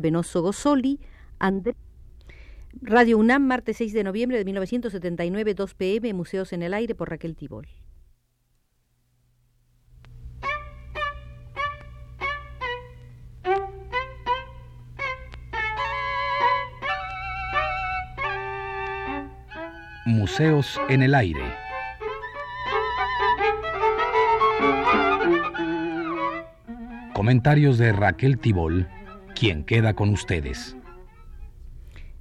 Venoso Gosoli, Andrés. Radio UNAM, martes 6 de noviembre de 1979, 2 pm, Museos en el Aire por Raquel Tibol. Museos en el Aire. Comentarios de Raquel Tibol, quien queda con ustedes.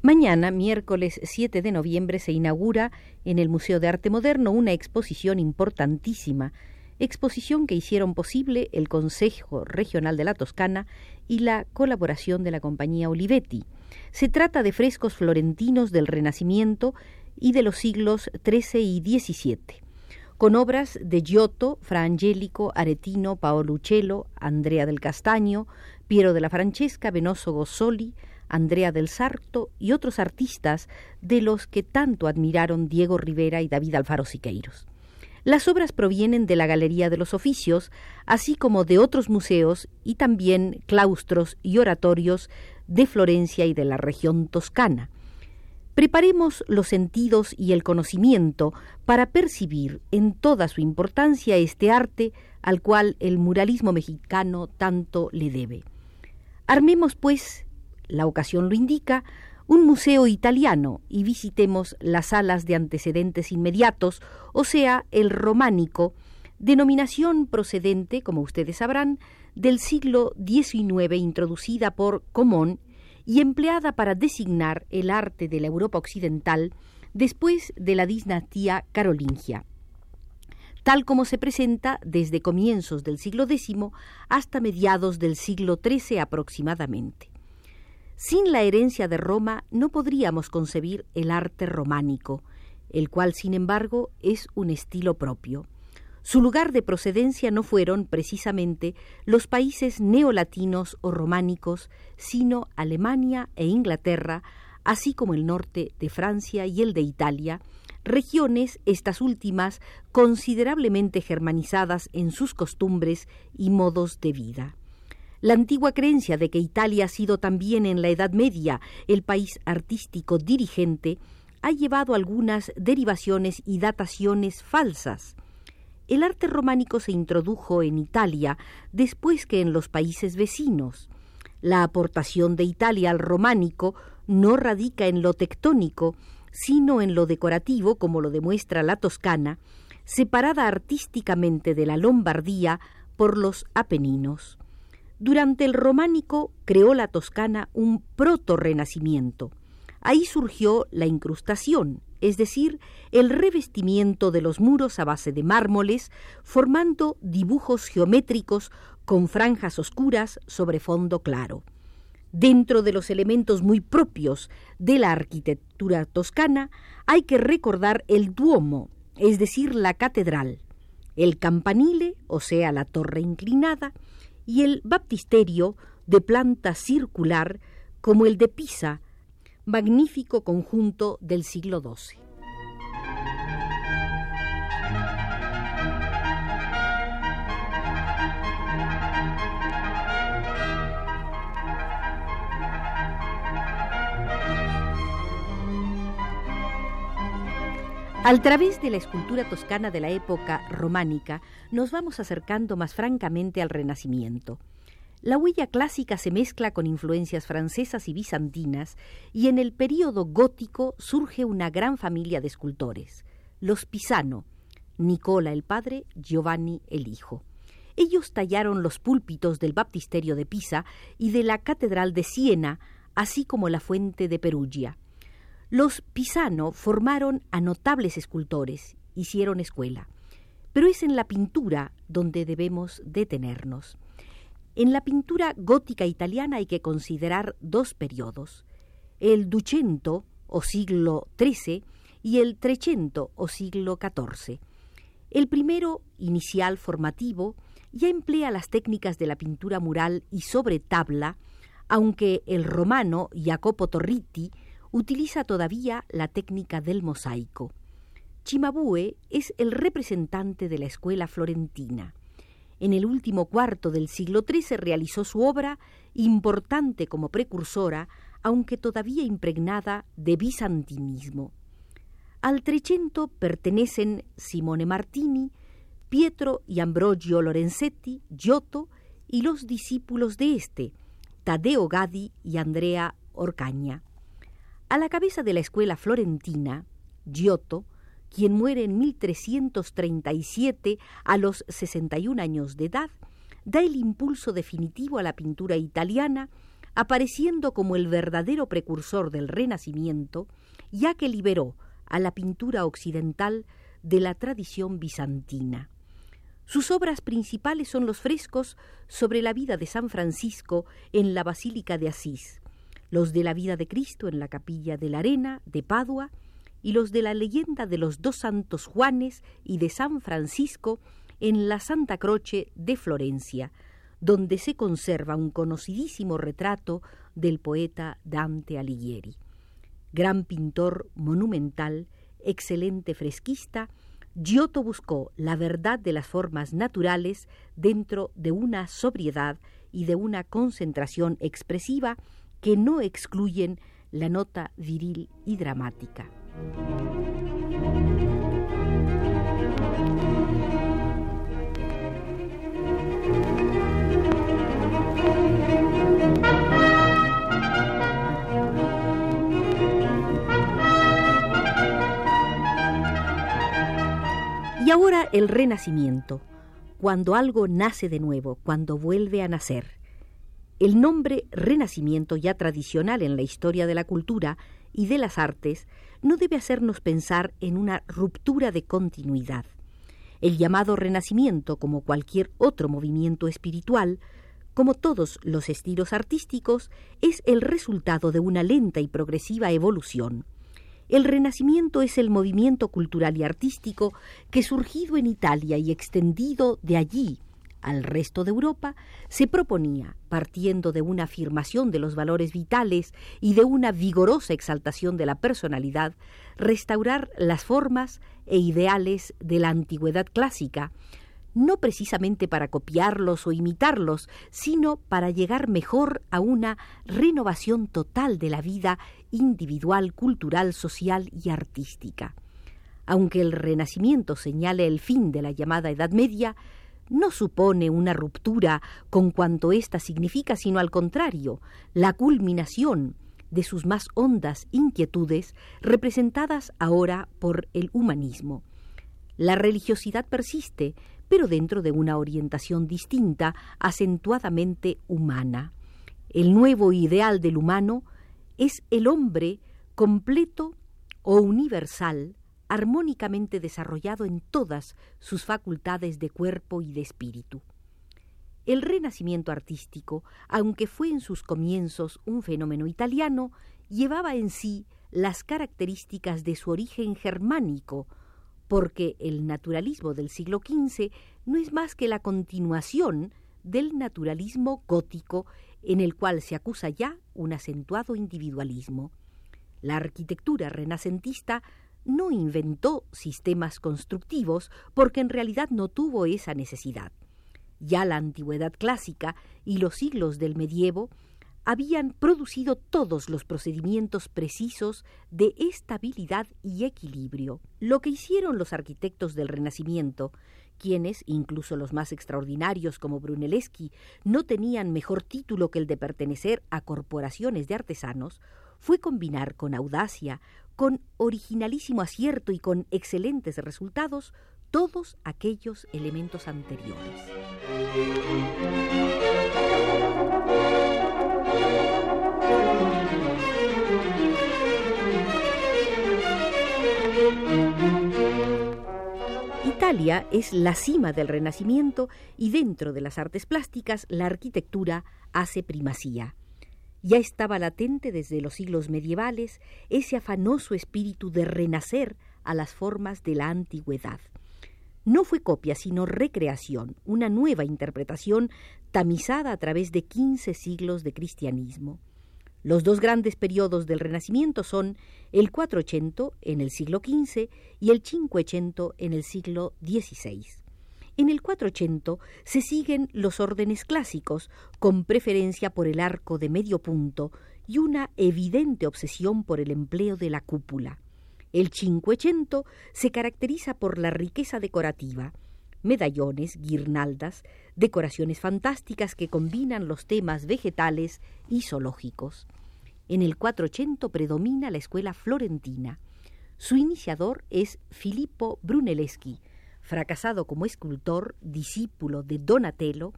Mañana, miércoles 7 de noviembre, se inaugura en el Museo de Arte Moderno una exposición importantísima, exposición que hicieron posible el Consejo Regional de la Toscana y la colaboración de la compañía Olivetti. Se trata de frescos florentinos del Renacimiento y de los siglos XIII y XVII, con obras de Giotto, Fra Angelico, Aretino, Paolo Uccello, Andrea del Castaño, Piero de la Francesca, Venoso Gossoli, Andrea del Sarto y otros artistas de los que tanto admiraron Diego Rivera y David Alfaro Siqueiros. Las obras provienen de la Galería de los Oficios, así como de otros museos y también claustros y oratorios de Florencia y de la región toscana. Preparemos los sentidos y el conocimiento para percibir en toda su importancia este arte al cual el muralismo mexicano tanto le debe. Armemos, pues, la ocasión lo indica, un museo italiano y visitemos las salas de antecedentes inmediatos, o sea, el románico, denominación procedente, como ustedes sabrán, del siglo XIX introducida por Comón y empleada para designar el arte de la Europa occidental después de la dinastía carolingia, tal como se presenta desde comienzos del siglo X hasta mediados del siglo XIII aproximadamente. Sin la herencia de Roma no podríamos concebir el arte románico, el cual, sin embargo, es un estilo propio. Su lugar de procedencia no fueron, precisamente, los países neolatinos o románicos, sino Alemania e Inglaterra, así como el norte de Francia y el de Italia, regiones estas últimas considerablemente germanizadas en sus costumbres y modos de vida. La antigua creencia de que Italia ha sido también en la Edad Media el país artístico dirigente ha llevado algunas derivaciones y dataciones falsas. El arte románico se introdujo en Italia después que en los países vecinos. La aportación de Italia al románico no radica en lo tectónico, sino en lo decorativo, como lo demuestra la Toscana, separada artísticamente de la Lombardía por los Apeninos. Durante el románico creó la Toscana un proto-renacimiento. Ahí surgió la incrustación, es decir, el revestimiento de los muros a base de mármoles, formando dibujos geométricos con franjas oscuras sobre fondo claro. Dentro de los elementos muy propios de la arquitectura toscana hay que recordar el duomo, es decir, la catedral, el campanile, o sea, la torre inclinada, y el baptisterio de planta circular como el de Pisa, magnífico conjunto del siglo XII. Al través de la escultura toscana de la época románica, nos vamos acercando más francamente al Renacimiento. La huella clásica se mezcla con influencias francesas y bizantinas, y en el período gótico surge una gran familia de escultores, los Pisano, Nicola el padre, Giovanni el hijo. Ellos tallaron los púlpitos del baptisterio de Pisa y de la catedral de Siena, así como la fuente de Perugia. Los Pisano formaron a notables escultores, hicieron escuela. Pero es en la pintura donde debemos detenernos. En la pintura gótica italiana hay que considerar dos periodos, el Ducento o siglo XIII y el Trecento o siglo XIV. El primero, inicial formativo, ya emplea las técnicas de la pintura mural y sobre tabla, aunque el romano Jacopo Torriti utiliza todavía la técnica del mosaico. Cimabue es el representante de la escuela florentina. En el último cuarto del siglo XIII realizó su obra, importante como precursora, aunque todavía impregnada de bizantinismo. Al Trecento pertenecen Simone Martini, Pietro y Ambrogio Lorenzetti, Giotto y los discípulos de este, Taddeo Gaddi y Andrea Orcaña. A la cabeza de la escuela florentina, Giotto, quien muere en 1337 a los 61 años de edad, da el impulso definitivo a la pintura italiana, apareciendo como el verdadero precursor del Renacimiento, ya que liberó a la pintura occidental de la tradición bizantina. Sus obras principales son los frescos sobre la vida de San Francisco en la Basílica de Asís, los de la vida de Cristo en la Capilla de la Arena de Padua y los de la leyenda de los dos santos Juanes y de San Francisco en la Santa Croce de Florencia, donde se conserva un conocidísimo retrato del poeta Dante Alighieri. Gran pintor monumental, excelente fresquista, Giotto buscó la verdad de las formas naturales dentro de una sobriedad y de una concentración expresiva que no excluyen la nota viril y dramática. Y ahora el renacimiento, cuando algo nace de nuevo, cuando vuelve a nacer. El nombre renacimiento, ya tradicional en la historia de la cultura y de las artes, no debe hacernos pensar en una ruptura de continuidad. El llamado renacimiento, como cualquier otro movimiento espiritual, como todos los estilos artísticos, es el resultado de una lenta y progresiva evolución. El Renacimiento es el movimiento cultural y artístico que, surgido en Italia y extendido de allí al resto de Europa, se proponía, partiendo de una afirmación de los valores vitales y de una vigorosa exaltación de la personalidad, restaurar las formas e ideales de la antigüedad clásica, no precisamente para copiarlos o imitarlos, sino para llegar mejor a una renovación total de la vida individual, cultural, social y artística. Aunque el Renacimiento señale el fin de la llamada Edad Media, no supone una ruptura con cuanto ésta significa, sino al contrario, la culminación de sus más hondas inquietudes representadas ahora por el humanismo. La religiosidad persiste, pero dentro de una orientación distinta, acentuadamente humana. El nuevo ideal del humano es el hombre completo o universal, armónicamente desarrollado en todas sus facultades de cuerpo y de espíritu. El renacimiento artístico, aunque fue en sus comienzos un fenómeno italiano, llevaba en sí las características de su origen germánico, porque el naturalismo del siglo XV no es más que la continuación del naturalismo gótico en el cual se acusa ya un acentuado individualismo. La arquitectura renacentista no inventó sistemas constructivos porque en realidad no tuvo esa necesidad. Ya la antigüedad clásica y los siglos del medievo habían producido todos los procedimientos precisos de estabilidad y equilibrio. Lo que hicieron los arquitectos del Renacimiento, quienes, incluso los más extraordinarios como Brunelleschi, no tenían mejor título que el de pertenecer a corporaciones de artesanos, fue combinar con audacia, con originalísimo acierto y con excelentes resultados todos aquellos elementos anteriores. Italia es la cima del Renacimiento y dentro de las artes plásticas la arquitectura hace primacía. Ya estaba latente desde los siglos medievales ese afanoso espíritu de renacer a las formas de la antigüedad. No fue copia, sino recreación, una nueva interpretación tamizada a través de quince siglos de cristianismo. Los dos grandes periodos del Renacimiento son el 480 en el siglo XV y el 580 en el siglo XVI. En el 480 se siguen los órdenes clásicos, con preferencia por el arco de medio punto y una evidente obsesión por el empleo de la cúpula. El Cinquecento se caracteriza por la riqueza decorativa, medallones, guirnaldas, decoraciones fantásticas que combinan los temas vegetales y zoológicos. En el 480 predomina la escuela florentina. Su iniciador es Filippo Brunelleschi, fracasado como escultor, discípulo de Donatello,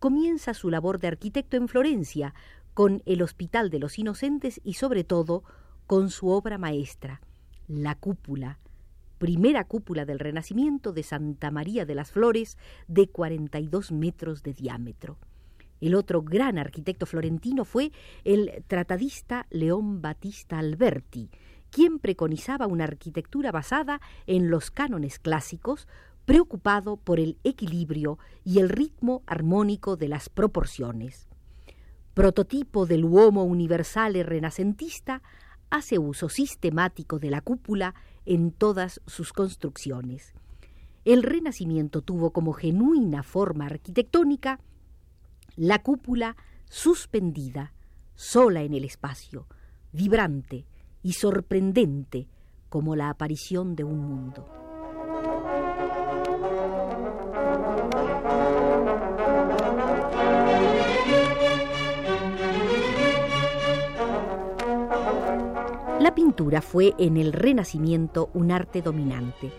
comienza su labor de arquitecto en Florencia, con el Hospital de los Inocentes y sobre todo con su obra maestra, la cúpula, primera cúpula del Renacimiento de Santa María de las Flores de 42 metros de diámetro. El otro gran arquitecto florentino fue el tratadista León Battista Alberti, quien preconizaba una arquitectura basada en los cánones clásicos, preocupado por el equilibrio y el ritmo armónico de las proporciones. Prototipo del uomo universale renacentista, hace uso sistemático de la cúpula en todas sus construcciones. El Renacimiento tuvo como genuina forma arquitectónica la cúpula suspendida, sola en el espacio, vibrante y sorprendente como la aparición de un mundo. La pintura fue en el Renacimiento un arte dominante.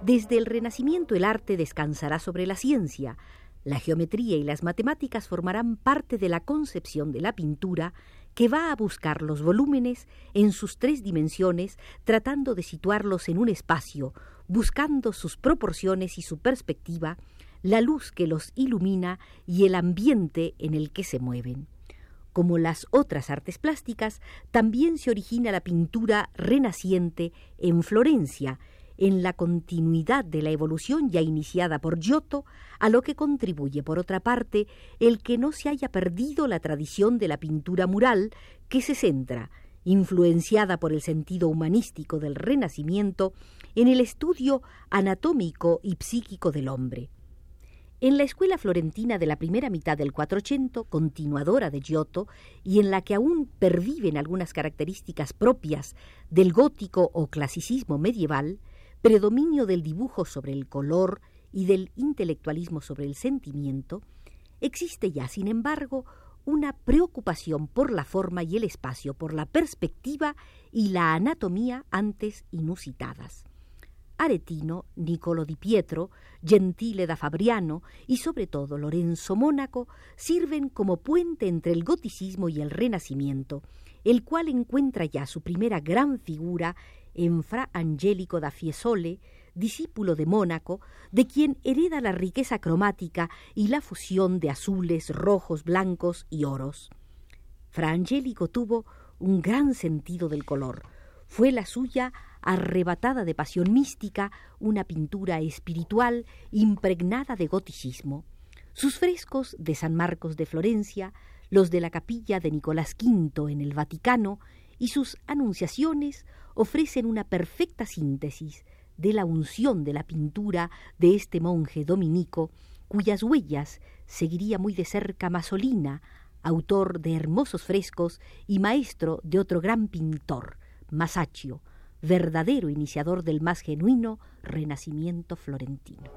Desde el Renacimiento el arte descansará sobre la ciencia. La geometría y las matemáticas formarán parte de la concepción de la pintura que va a buscar los volúmenes en sus tres dimensiones, tratando de situarlos en un espacio, buscando sus proporciones y su perspectiva, la luz que los ilumina y el ambiente en el que se mueven. Como las otras artes plásticas, también se origina la pintura renaciente en Florencia, en la continuidad de la evolución ya iniciada por Giotto, a lo que contribuye, por otra parte, el que no se haya perdido la tradición de la pintura mural, que se centra, influenciada por el sentido humanístico del Renacimiento, en el estudio anatómico y psíquico del hombre. En la escuela florentina de la primera mitad del 480, continuadora de Giotto, y en la que aún perviven algunas características propias del gótico o clasicismo medieval, predominio del dibujo sobre el color y del intelectualismo sobre el sentimiento, existe ya, sin embargo, una preocupación por la forma y el espacio, por la perspectiva y la anatomía antes inusitadas. Aretino, Nicolo di Pietro, Gentile da Fabriano y sobre todo Lorenzo Mónaco sirven como puente entre el goticismo y el renacimiento, el cual encuentra ya su primera gran figura en Fra Angelico da Fiesole, discípulo de Mónaco, de quien hereda la riqueza cromática y la fusión de azules, rojos, blancos y oros. Fra Angelico tuvo un gran sentido del color. Fue la suya arrebatada de pasión mística, una pintura espiritual impregnada de goticismo. Sus frescos de San Marcos de Florencia, los de la capilla de Nicolás V en el Vaticano y sus anunciaciones ofrecen una perfecta síntesis de la unción de la pintura de este monje dominico, cuyas huellas seguiría muy de cerca Masolina, autor de hermosos frescos y maestro de otro gran pintor, Masaccio, verdadero iniciador del más genuino renacimiento florentino.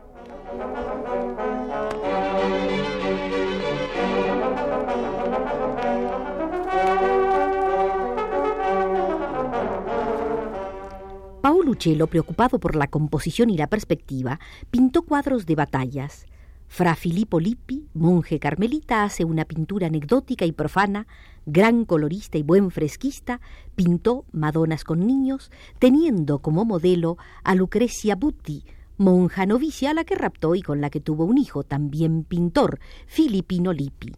Paolo Uccello, preocupado por la composición y la perspectiva, pintó cuadros de batallas, Fra Filippo Lippi, monje carmelita, hace una pintura anecdótica y profana, gran colorista y buen fresquista, pintó Madonas con niños, teniendo como modelo a Lucrecia Butti, monja novicia a la que raptó y con la que tuvo un hijo, también pintor, Filippino Lippi.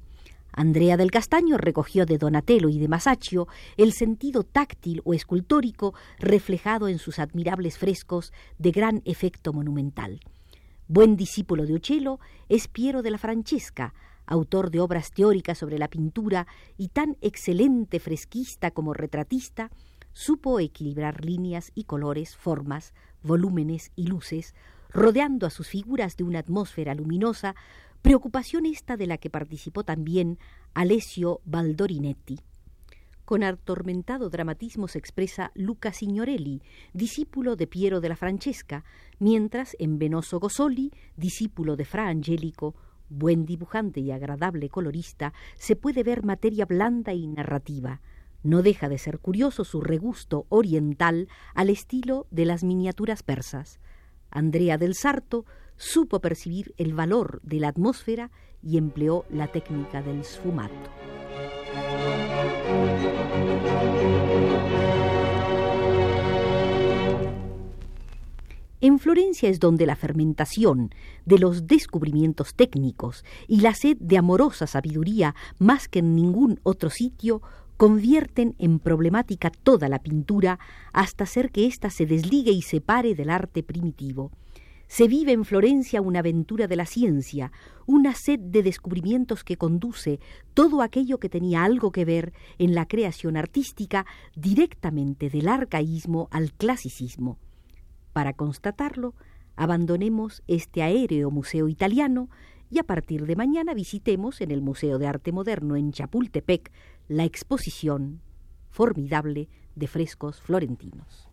Andrea del Castaño recogió de Donatello y de Masaccio el sentido táctil o escultórico reflejado en sus admirables frescos de gran efecto monumental. Buen discípulo de Uccello es Piero de la Francesca, autor de obras teóricas sobre la pintura y tan excelente fresquista como retratista, supo equilibrar líneas y colores, formas, volúmenes y luces, rodeando a sus figuras de una atmósfera luminosa, preocupación esta de la que participó también Alessio Baldorinetti. Con atormentado dramatismo se expresa Luca Signorelli, discípulo de Piero de la Francesca, mientras en Venoso Gosoli, discípulo de Fra Angelico, buen dibujante y agradable colorista, se puede ver materia blanda y narrativa. No deja de ser curioso su regusto oriental al estilo de las miniaturas persas. Andrea del Sarto supo percibir el valor de la atmósfera y empleó la técnica del sfumato. En Florencia es donde la fermentación de los descubrimientos técnicos y la sed de amorosa sabiduría, más que en ningún otro sitio, convierten en problemática toda la pintura hasta hacer que ésta se desligue y separe del arte primitivo. Se vive en Florencia una aventura de la ciencia, una sed de descubrimientos que conduce todo aquello que tenía algo que ver en la creación artística directamente del arcaísmo al clasicismo. Para constatarlo, abandonemos este aéreo museo italiano y a partir de mañana visitemos en el Museo de Arte Moderno en Chapultepec la exposición formidable de frescos florentinos.